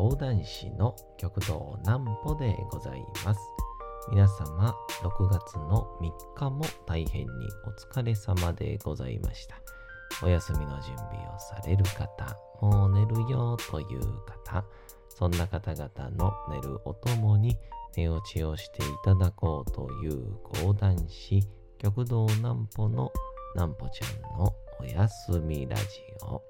講談師の極道南歩でございます。皆様、6月の3日も大変にお疲れ様でございました。お休みの準備をされる方、もう寝るよという方、そんな方々の寝るおともに寝落ちをしていただこうという講談師、極道南歩の南歩ちゃんのおやすみラジオ。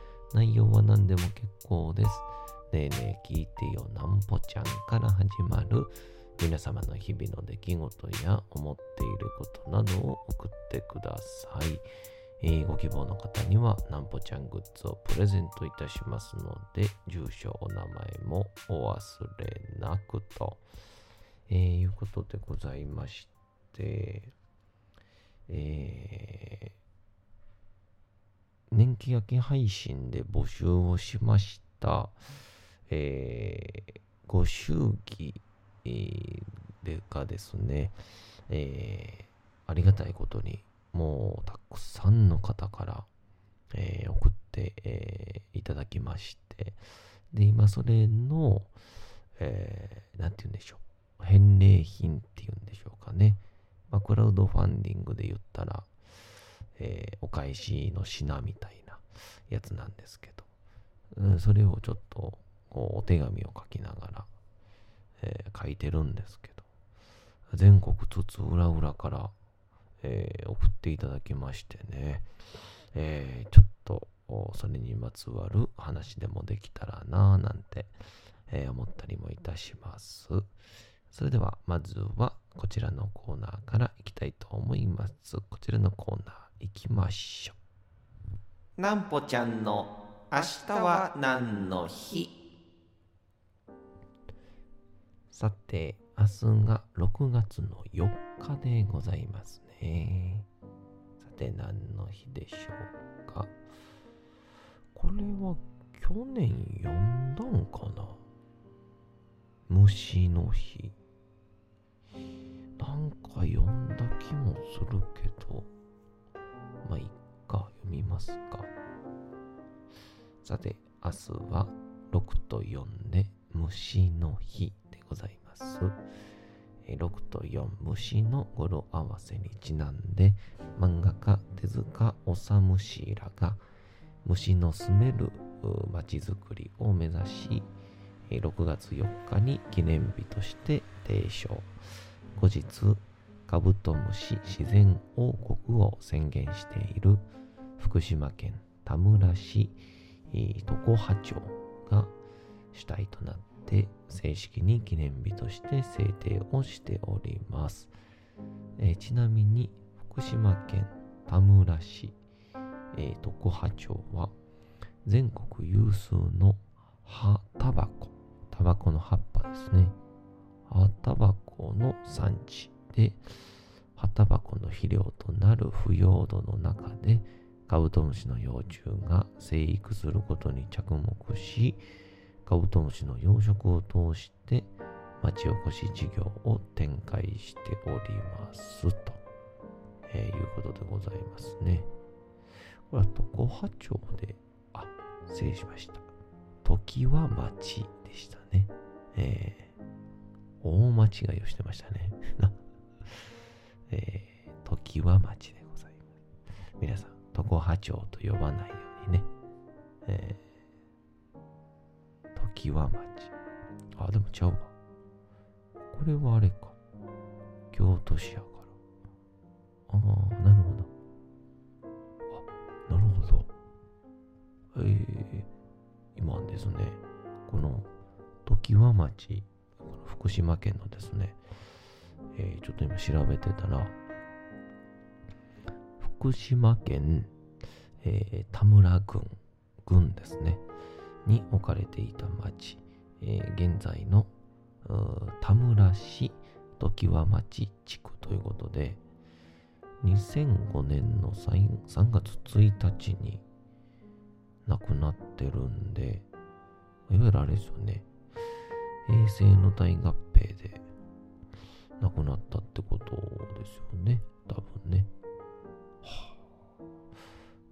内容は何でも結構です。ねえねえ聞いてよなんぽちゃんから始まる皆様の日々の出来事や思っていることなどを送ってください。えーご希望の方にはなんぽちゃんグッズをプレゼントいたしますので、住所、お名前もお忘れなくと、えーいうことでございまして、えー年季明け配信で募集をしました、えーご祝儀、でがですね、えーありがたいことに、もうたくさんの方から、えー送って、えーいただきまして、で、今それの、えーなんて言うんでしょう、返礼品っていうんでしょうかね。まあ、クラウドファンディングで言ったら、えーお返しの品みたいなやつなんですけど、うんそれをちょっとこうお手紙を書きながら、えー書いてるんですけど、全国津々浦々から、えー送っていただきましてね、えちょっとそれにまつわる話でもできたらなぁなんて、え思ったりもいたします。それではまずはこちらのコーナーからいきたいと思います。こちらのコーナー行きましょう。なんぽちゃんの明日は何の日？さて、明日が6月の4日でございますね。さて、何の日でしょうか？これは去年読んだんかな？虫の日。なんか読んだ気もするけど、まあ、いっか、読みますか。さて、明日は6と4で虫の日でございます。6と4虫の語呂合わせにちなんで漫画家手塚治虫らが虫の住めるう街づくりを目指し6月4日に記念日として提唱後日カブトムシ自然王国を宣言している福島県田村市常葉町が主体となって正式に記念日として制定をしております。えーちなみに福島県田村市、えー常葉町は全国有数の葉タバコ、タバコの葉っぱですね。葉タバコの産地で、葉タバコの肥料となる腐葉土の中で、カブトムシの幼虫が生育することに着目し、カブトムシの養殖を通して町おこし事業を展開しておりますと、えーいうことでございますね。これは常葉町で、あ、失礼しました。時は町でしたね。えー、大間違いをしてましたね。えー、時は町でございます。皆さん、常葉町と呼ばないようにね。えー、時は町。あ、でもちゃうわ。これはあれか。京都市やから。ああ、なるほど。あ、なるほど。えー、今ですね、この常盤町、この福島県のですね、えーちょっと今調べてたら、福島県、えー田村郡、郡ですね、に置かれていた町、えー、現在の田村市常盤町地区ということで、2005年の 3, 3月1日に亡くなってるんで、いわゆるあれですよね、平成の大合併で亡くなったってことですよね、多分ね。はあ、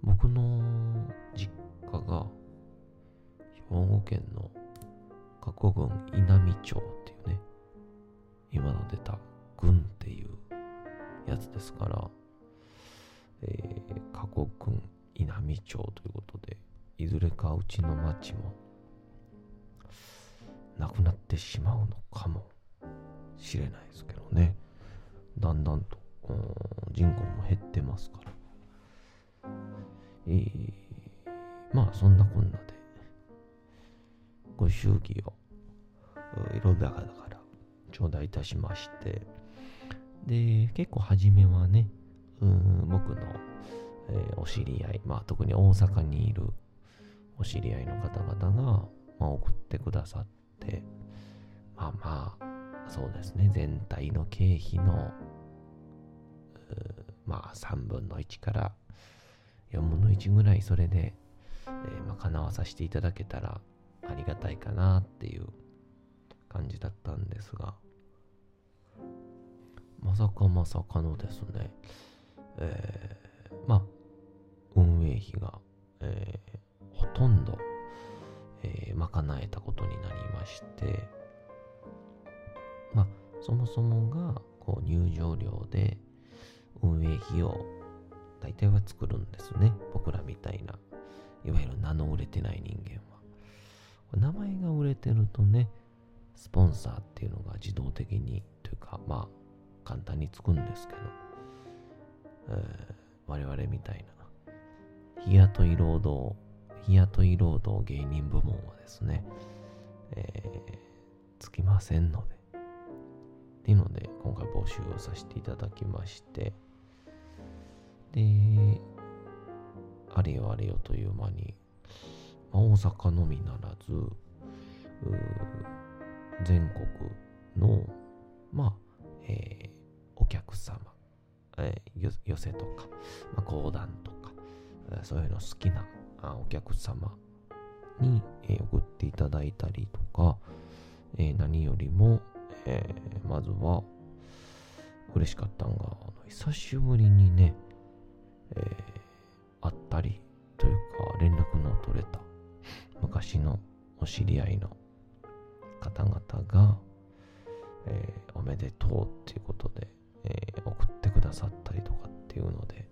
僕の実家が兵庫県の加古郡稲美町っていうね、今の出た郡っていうやつですから、えー、加古郡稲美町ということで、いずれかうちの町もなくなってしまうのかも。しれないですけどね。だんだんと人口も減ってますから。えー、まあそんなこんなで、ご祝儀をいろんな方から頂戴いたしまして、で、結構初めはね、うん僕の、えー、お知り合い、まあ特に大阪にいるお知り合いの方々が、まあ、送ってくださって、まあまあ、そうですね、全体の経費の、まあ3分の1から4分の1ぐらいそれで、えー、まあ、叶わさせていただけたらありがたいかなっていう感じだったんですが、まさかまさかのですね、えー、まあ、運営費が、えー、ほとんど、えー、賄えたことになりまして、まあ、そもそもが、こう、入場料で運営費を大体は作るんですね。僕らみたいな、いわゆる名の売れてない人間は。名前が売れてるとね、スポンサーっていうのが自動的にというか、まあ、簡単につくんですけど、えー、我々みたいな、日雇い労働、日雇い労働芸人部門はですね、えー、つきませんので、っていうので、今回募集をさせていただきまして、で、あれよあれよという間に、まあ、大阪のみならず、全国の、まあ、えー、お客様、えー、寄せとか、まあ、講談とか、そういうの好きなお客様に、えー、送っていただいたりとか、えー、何よりも、えー、まずは嬉しかったのが、あの久しぶりにね、えー、会ったりというか連絡の取れた昔のお知り合いの方々が、えー、おめでとうっていうことで、えー、送ってくださったりとかっていうので、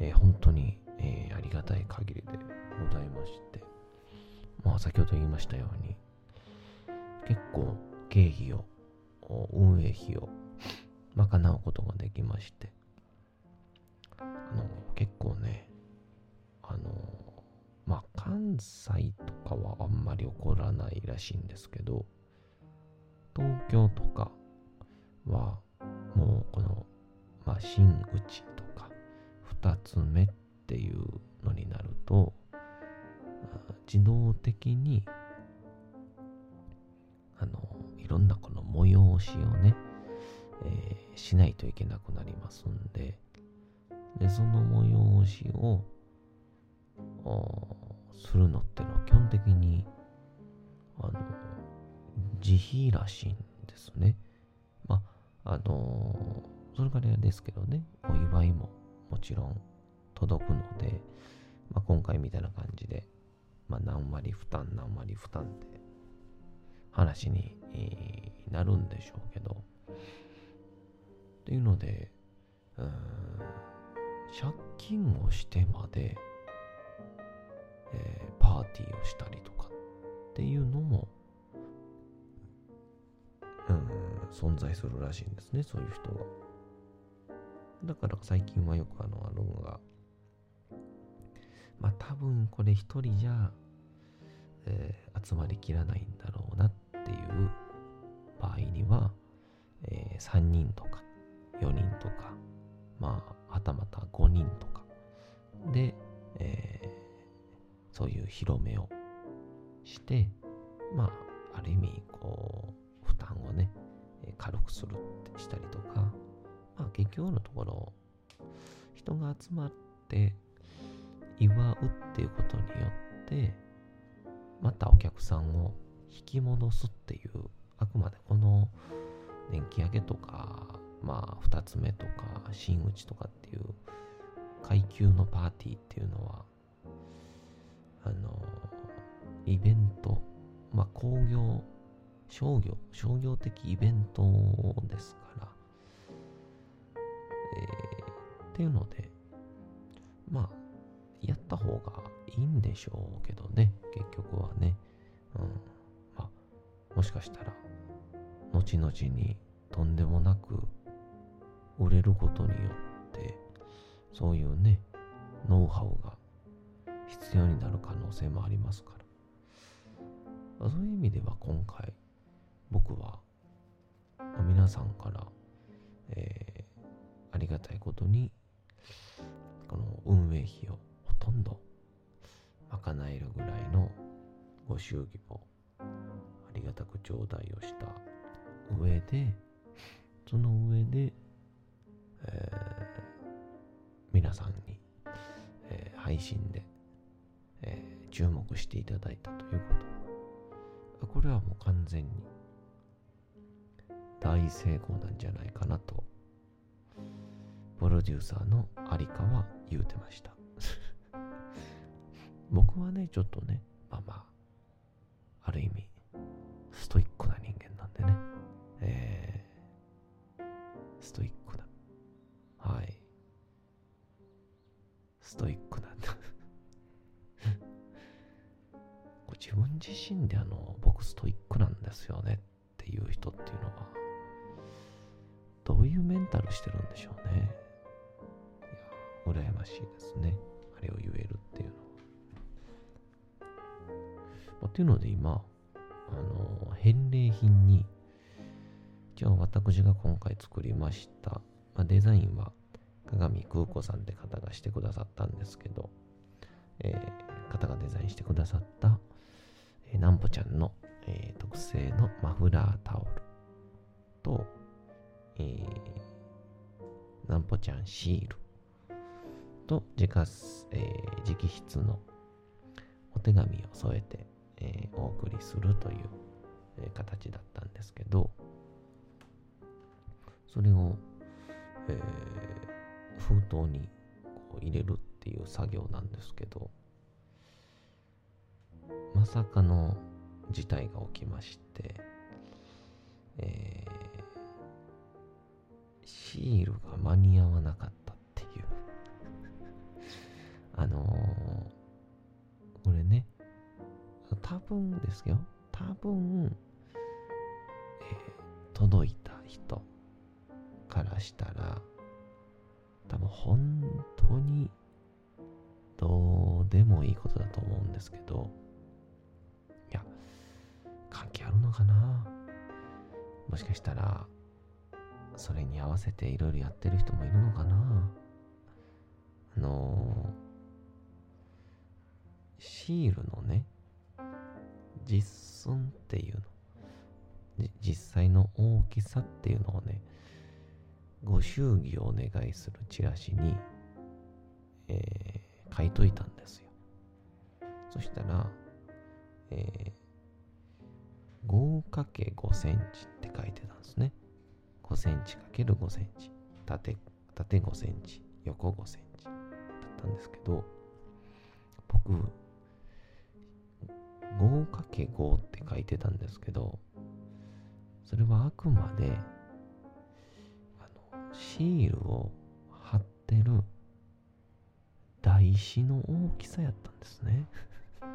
えー、本当に、えありがたい限りでございまして、まあ先ほど言いましたように、結構経費を、運営費を賄うことができまして、あの、結構ね、あの、まあ、関西とかはあんまり起こらないらしいんですけど、東京とかは、もうこの、まあ、真打ちとか、二つ目っていうのになると、自動的に、あの、いろんなこの催しをね、えー、しないといけなくなりますんで、で、その催しを、するのってのは基本的に、あの、自費らしいんですね。まあ、あのそれからですけどね、お祝いももちろん届くので、まあ、今回みたいな感じで、まあ、何割負担、何割負担って話に、なるんでしょうけど、っていうので、うん、借金をしてまで、えー、パーティーをしたりとかっていうのも、うん、存在するらしいんですね、そういう人が。だから最近はよくあの、あるのが、まあ多分これ一人じゃ、集まりきらないんだろうなっていう場合には、えー、3人とか4人とか、まあ、はたまた5人とか。で、えー、そういう広めをして、まあ、ある意味、こう、負担をね、軽くするってしたりとか、まあ結局のところ、人が集まって祝うっていうことによって、またお客さんを引き戻すっていう、あくまでこの年季上げとか、まあ二つ目とか、真打ちとかっていう階級のパーティーっていうのは、あの、イベント、まあ工業、商業、商業的イベントですから、えー、っていうので、まあ、やった方がいいんでしょうけどね、結局はね。うん。まあ、もしかしたら、後々にとんでもなく売れることによって、そういうね、ノウハウが必要になる可能性もありますから。そういう意味では今回、僕は、皆さんから、えー、ありがたいことに、この運営費をとんど賄えるぐらいのご祝儀をありがたく頂戴をした上で、その上で、えー、皆さんに、えー、配信で、えー、注目していただいたということ。これはもう完全に大成功なんじゃないかなと、プロデューサーの有川言うてました。僕はね、ちょっとね、まあまあ、ある意味、ストイックな人間なんでね、えー、ストイックな、はい、ストイックなんだ 自分自身であの、僕ストイックなんですよねっていう人っていうのは、どういうメンタルしてるんでしょうね。いや、羨ましいですね。あれを言えるっていう。まあ、っていうので今、あの、返礼品に、一応私が今回作りました、まあ、デザインは鏡空子さんって方がしてくださったんですけど、えー、方がデザインしてくださった、えー、なんぽちゃんの、えー、特製のマフラータオルと、えー、なんぽちゃんシールと自家、えー、直筆のお手紙を添えて、えー、お送りするという、え、形だったんですけど、それを、えー、封筒にこう入れるっていう作業なんですけど、まさかの事態が起きまして、えー、シールが間に合わなかった。分ですよ。多分、えー、届いた人からしたら、多分本当にどうでもいいことだと思うんですけど、いや、関係あるのかな？もしかしたら、それに合わせていろいろやってる人もいるのかな？あのー、シールのね、実寸っていうの、実際の大きさっていうのをね、ご祝儀をお願いするチラシに、えー、書いといたんですよ。そしたら、えー、5×5 センチって書いてたんですね。5センチ ×5 センチ。縦、縦5センチ、横5センチだったんですけど、僕、5×5 って書いてたんですけど、それはあくまで、あの、シールを貼ってる台紙の大きさやったんですね。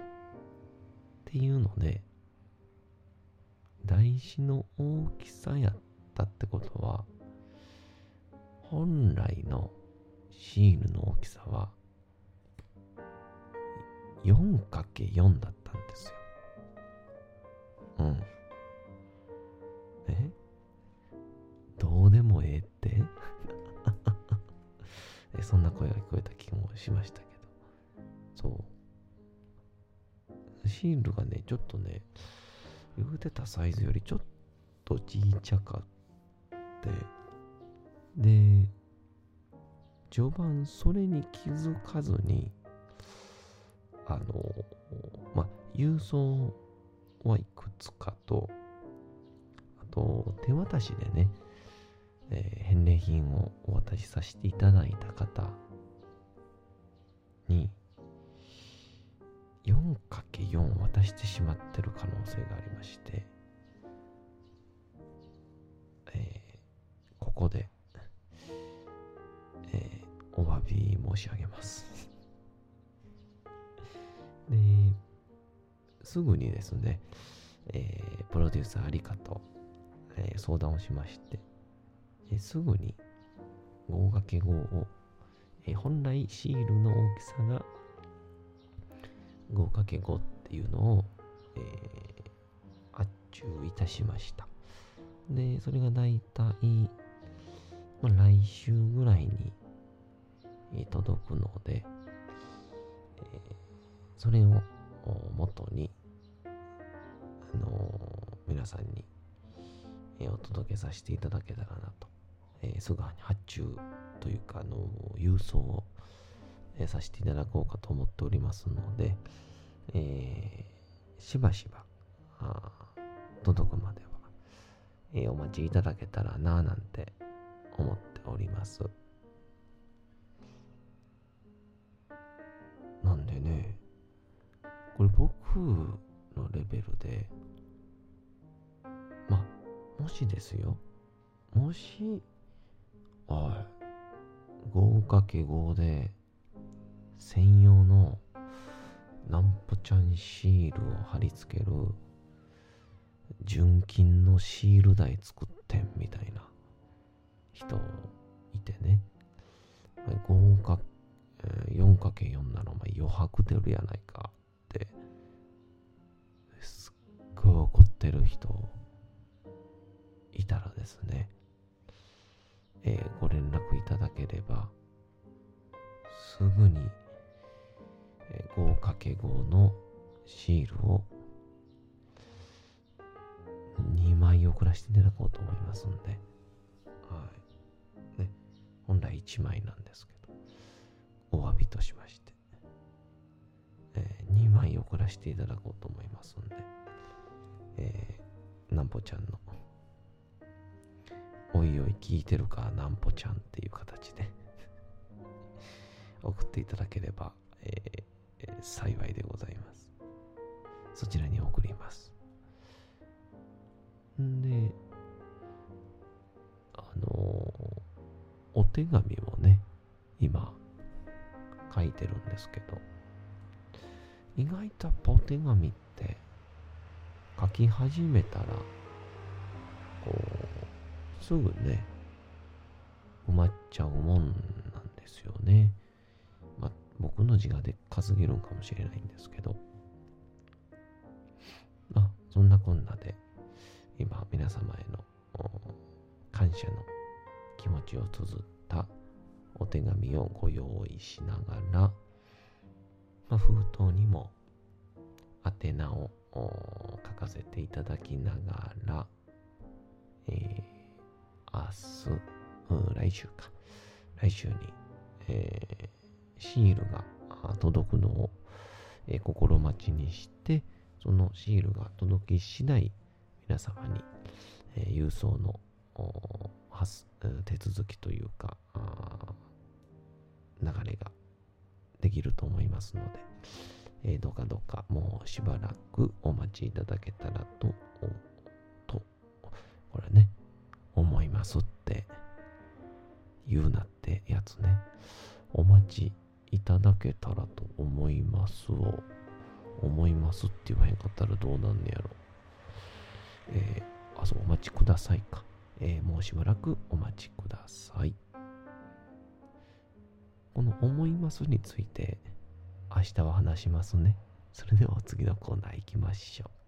っていうので、台紙の大きさやったってことは、本来のシールの大きさは 4×4 だったんですよ。うん。え？どうでもええって？えそんな声が聞こえた気もしましたけど。そう。シールがね、ちょっとね、言うてたサイズよりちょっとちいちゃかって、で、序盤それに気づかずに、あの、まあ、郵送はいくつかと、あと、手渡しでね、えー、返礼品をお渡しさせていただいた方に 4×4 渡してしまってる可能性がありまして、えー、ここで、えー、お詫び申し上げます。ですぐにですね、えー、プロデューサーありかと、えー、相談をしまして、えー、すぐに 5×5 を、え、本来シールの大きさが 5×5 っていうのを、えー、発注いたしました。で、それがだいたい、まあ、来週ぐらいに、届くので、え、それを元に、あのー、皆さんに、えー、お届けさせていただけたらなと、えー、すぐに発注というか、あの郵送を、えさせていただこうかと思っておりますので、えしばしば届くまでは、えお待ちいただけたらななんて思っております。なんでね、これ僕のレベルで、ま、もしですよ、もし、おい、5×5 で専用のなんぽちゃんシールを貼り付ける純金のシール台作ってんみたいな人いてね。5×4×4 なのお前余白出るやないか。ってすっごい怒ってる人いたらですね、えー、ご連絡いただければすぐに 5×5 のシールを2枚送らせていただこうと思いますんで、はい。ね、本来1枚なんですけど、お詫びとしまして、えー、2枚送らせていただこうと思いますんで、えー、なんぽちゃんの、おいおい聞いてるか、なんぽちゃんっていう形で 送っていただければ、えーえ、幸いでございます。そちらに送ります。んで、あの、お手紙をね、今、書いてるんですけど、意外とお手紙って書き始めたら、こう、すぐね、埋まっちゃうもんなんですよね。まあ僕の字がでっかすぎるんかもしれないんですけど、まあ、そんなこんなで、今、皆様への感謝の気持ちを綴ったお手紙をご用意しながら、まあ、封筒にも宛名を書かせていただきながら、えー、明日、来週か、来週に、えーシールが届くのを、え心待ちにして、そのシールが届き次第、皆様に、え郵送の手続きというか、流れができると思いますので、えー、どうかどうかもうしばらくお待ちいただけたらと、と、これね、思いますって言うなってやつね。お待ちいただけたらと思いますを、思いますって言わへんかったらどうなんねやろ。えー、あ、そう、お待ちくださいか。えー、もうしばらくお待ちください。この思いますについて、明日は話しますね。それでは次のコーナー行きましょう。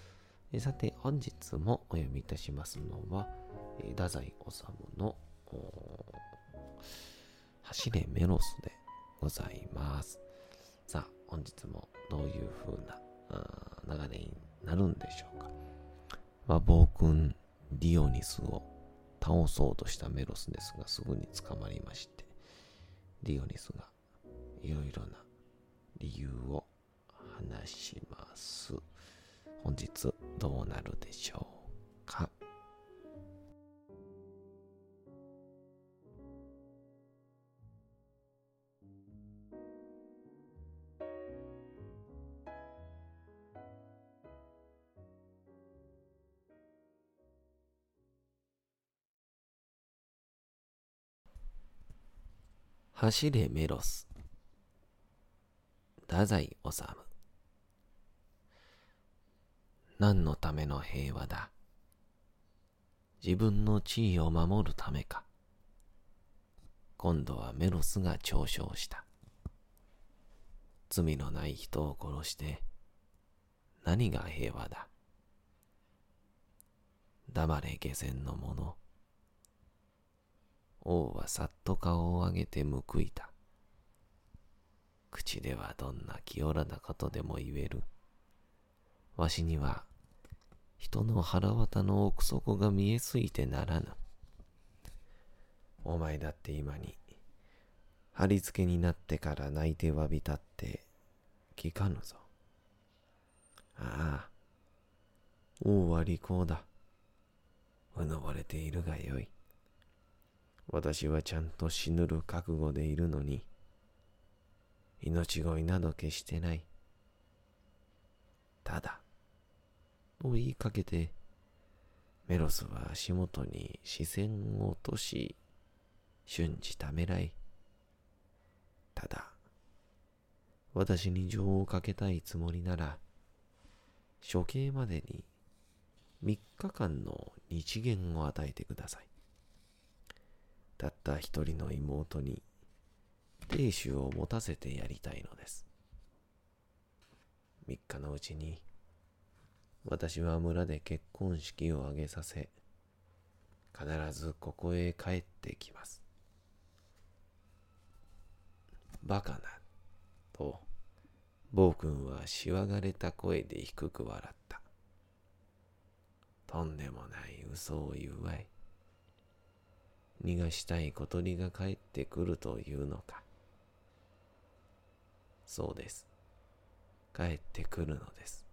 さて、本日もお読みいたしますのは、太宰治の走れメロスでございます。さあ、本日もどういう風な流れになるんでしょうか。まあ、暴君ディオニスを倒そうとしたメロスですが、すぐに捕まりまして、ディオニスがいろいろな理由を話します。本日どうなるでしょうか？走れメロス。太宰治。何のための平和だ。自分の地位を守るためか。今度はメロスが嘲笑した。罪のない人を殺して何が平和だ。黙れ下船の者。王はさっと顔を上げて報いた。口ではどんな清らなことでも言える。わしには人の腹渡の奥底が見えすぎてならぬ。お前だって今に、貼り付けになってから泣いてわびたって聞かぬぞ。ああ、王は利口だ。うぬぼれているがよい。私はちゃんと死ぬる覚悟でいるのに、命乞いなど決してない。ただ、と言いかけて、メロスは足元に視線を落とし、瞬時ためらい。ただ、私に情をかけたいつもりなら、処刑までに3日間の日限を与えてください。たった一人の妹に亭主を持たせてやりたいのです。3日のうちに私は村で結婚式を挙げさせ、必ずここへ帰ってきます。バカな、と、暴君はしわがれた声で低く笑った。とんでもない嘘を言うわい。逃がしたい小鳥が帰ってくるというのか。そうです。帰ってくるのです。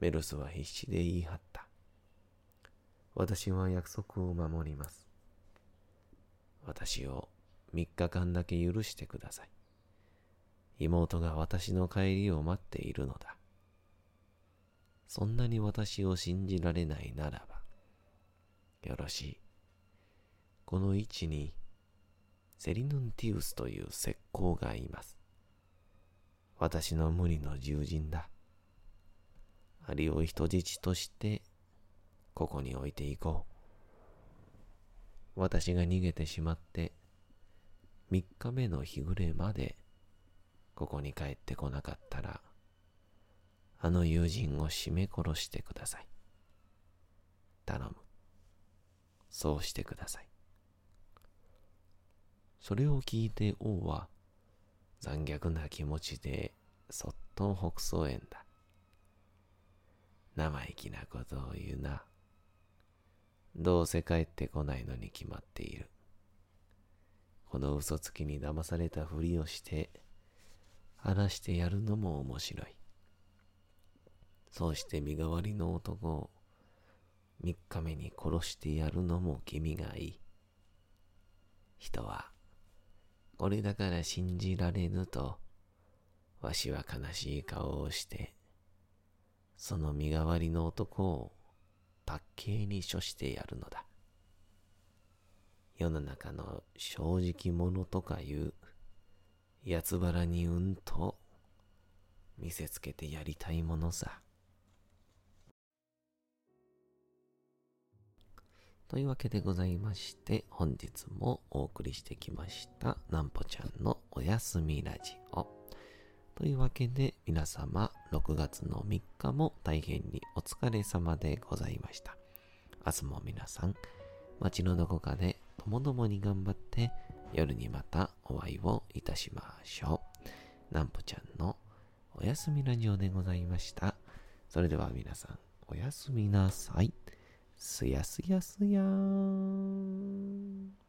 メロスは必死で言い張った。私は約束を守ります。私を3日間だけ許してください。妹が私の帰りを待っているのだ。そんなに私を信じられないならば、よろしい。この位置にセリヌンティウスという石膏がいます。私の無理の獣人だ。アリを人質としてここに置いていこう。私が逃げてしまって3日目の日暮れまでここに帰ってこなかったらあの友人を絞め殺してください。頼む。そうしてください。それを聞いて王は残虐な気持ちでそっと北総園だ。生意気なことを言うな。どうせ帰ってこないのに決まっている。この嘘つきに騙されたふりをして、話してやるのも面白い。そうして身代わりの男を三日目に殺してやるのも気味がいい。人は、これだから信じられぬと、わしは悲しい顔をして、その身代わりの男を卓形に処してやるのだ。世の中の正直者とかいう八つ腹にうんと見せつけてやりたいものさ。というわけでございまして、本日もお送りしてきました、なんぽちゃんのおやすみラジオ。というわけで、皆様、6月の3日も大変にお疲れ様でございました。明日も皆さん、街のどこかでともどもに頑張って、夜にまたお会いをいたしましょう。なんぽちゃんのおやすみラジオでございました。それでは皆さん、おやすみなさい。すやすやすやーん。